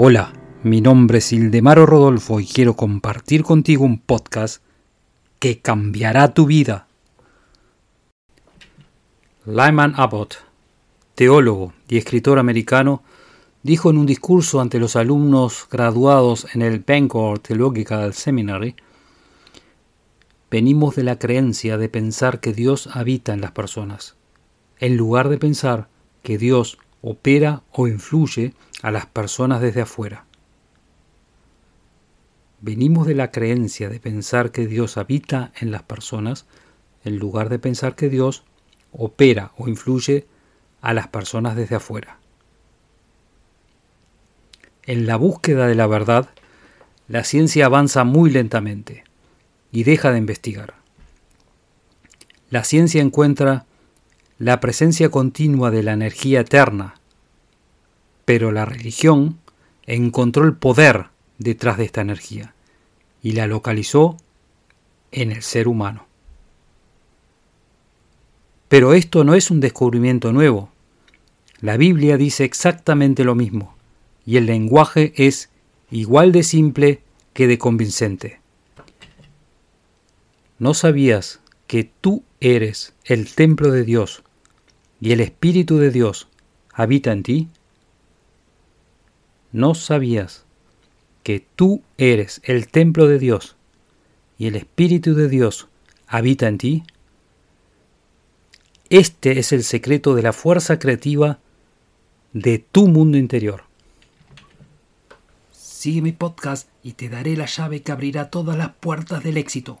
Hola, mi nombre es Ildemaro Rodolfo y quiero compartir contigo un podcast que cambiará tu vida. Lyman Abbott, teólogo y escritor americano, dijo en un discurso ante los alumnos graduados en el Bangor Theological Seminary, venimos de la creencia de pensar que Dios habita en las personas, en lugar de pensar que Dios opera o influye a las personas desde afuera. Venimos de la creencia de pensar que Dios habita en las personas en lugar de pensar que Dios opera o influye a las personas desde afuera. En la búsqueda de la verdad, la ciencia avanza muy lentamente y deja de investigar. La ciencia encuentra la presencia continua de la energía eterna, pero la religión encontró el poder detrás de esta energía y la localizó en el ser humano. Pero esto no es un descubrimiento nuevo. La Biblia dice exactamente lo mismo, y el lenguaje es igual de simple que de convincente. ¿No sabías que tú eres el templo de Dios y el Espíritu de Dios habita en ti? ¿No sabías que tú eres el templo de Dios y el Espíritu de Dios habita en ti? Este es el secreto de la fuerza creativa de tu mundo interior. Sigue mi podcast y te daré la llave que abrirá todas las puertas del éxito.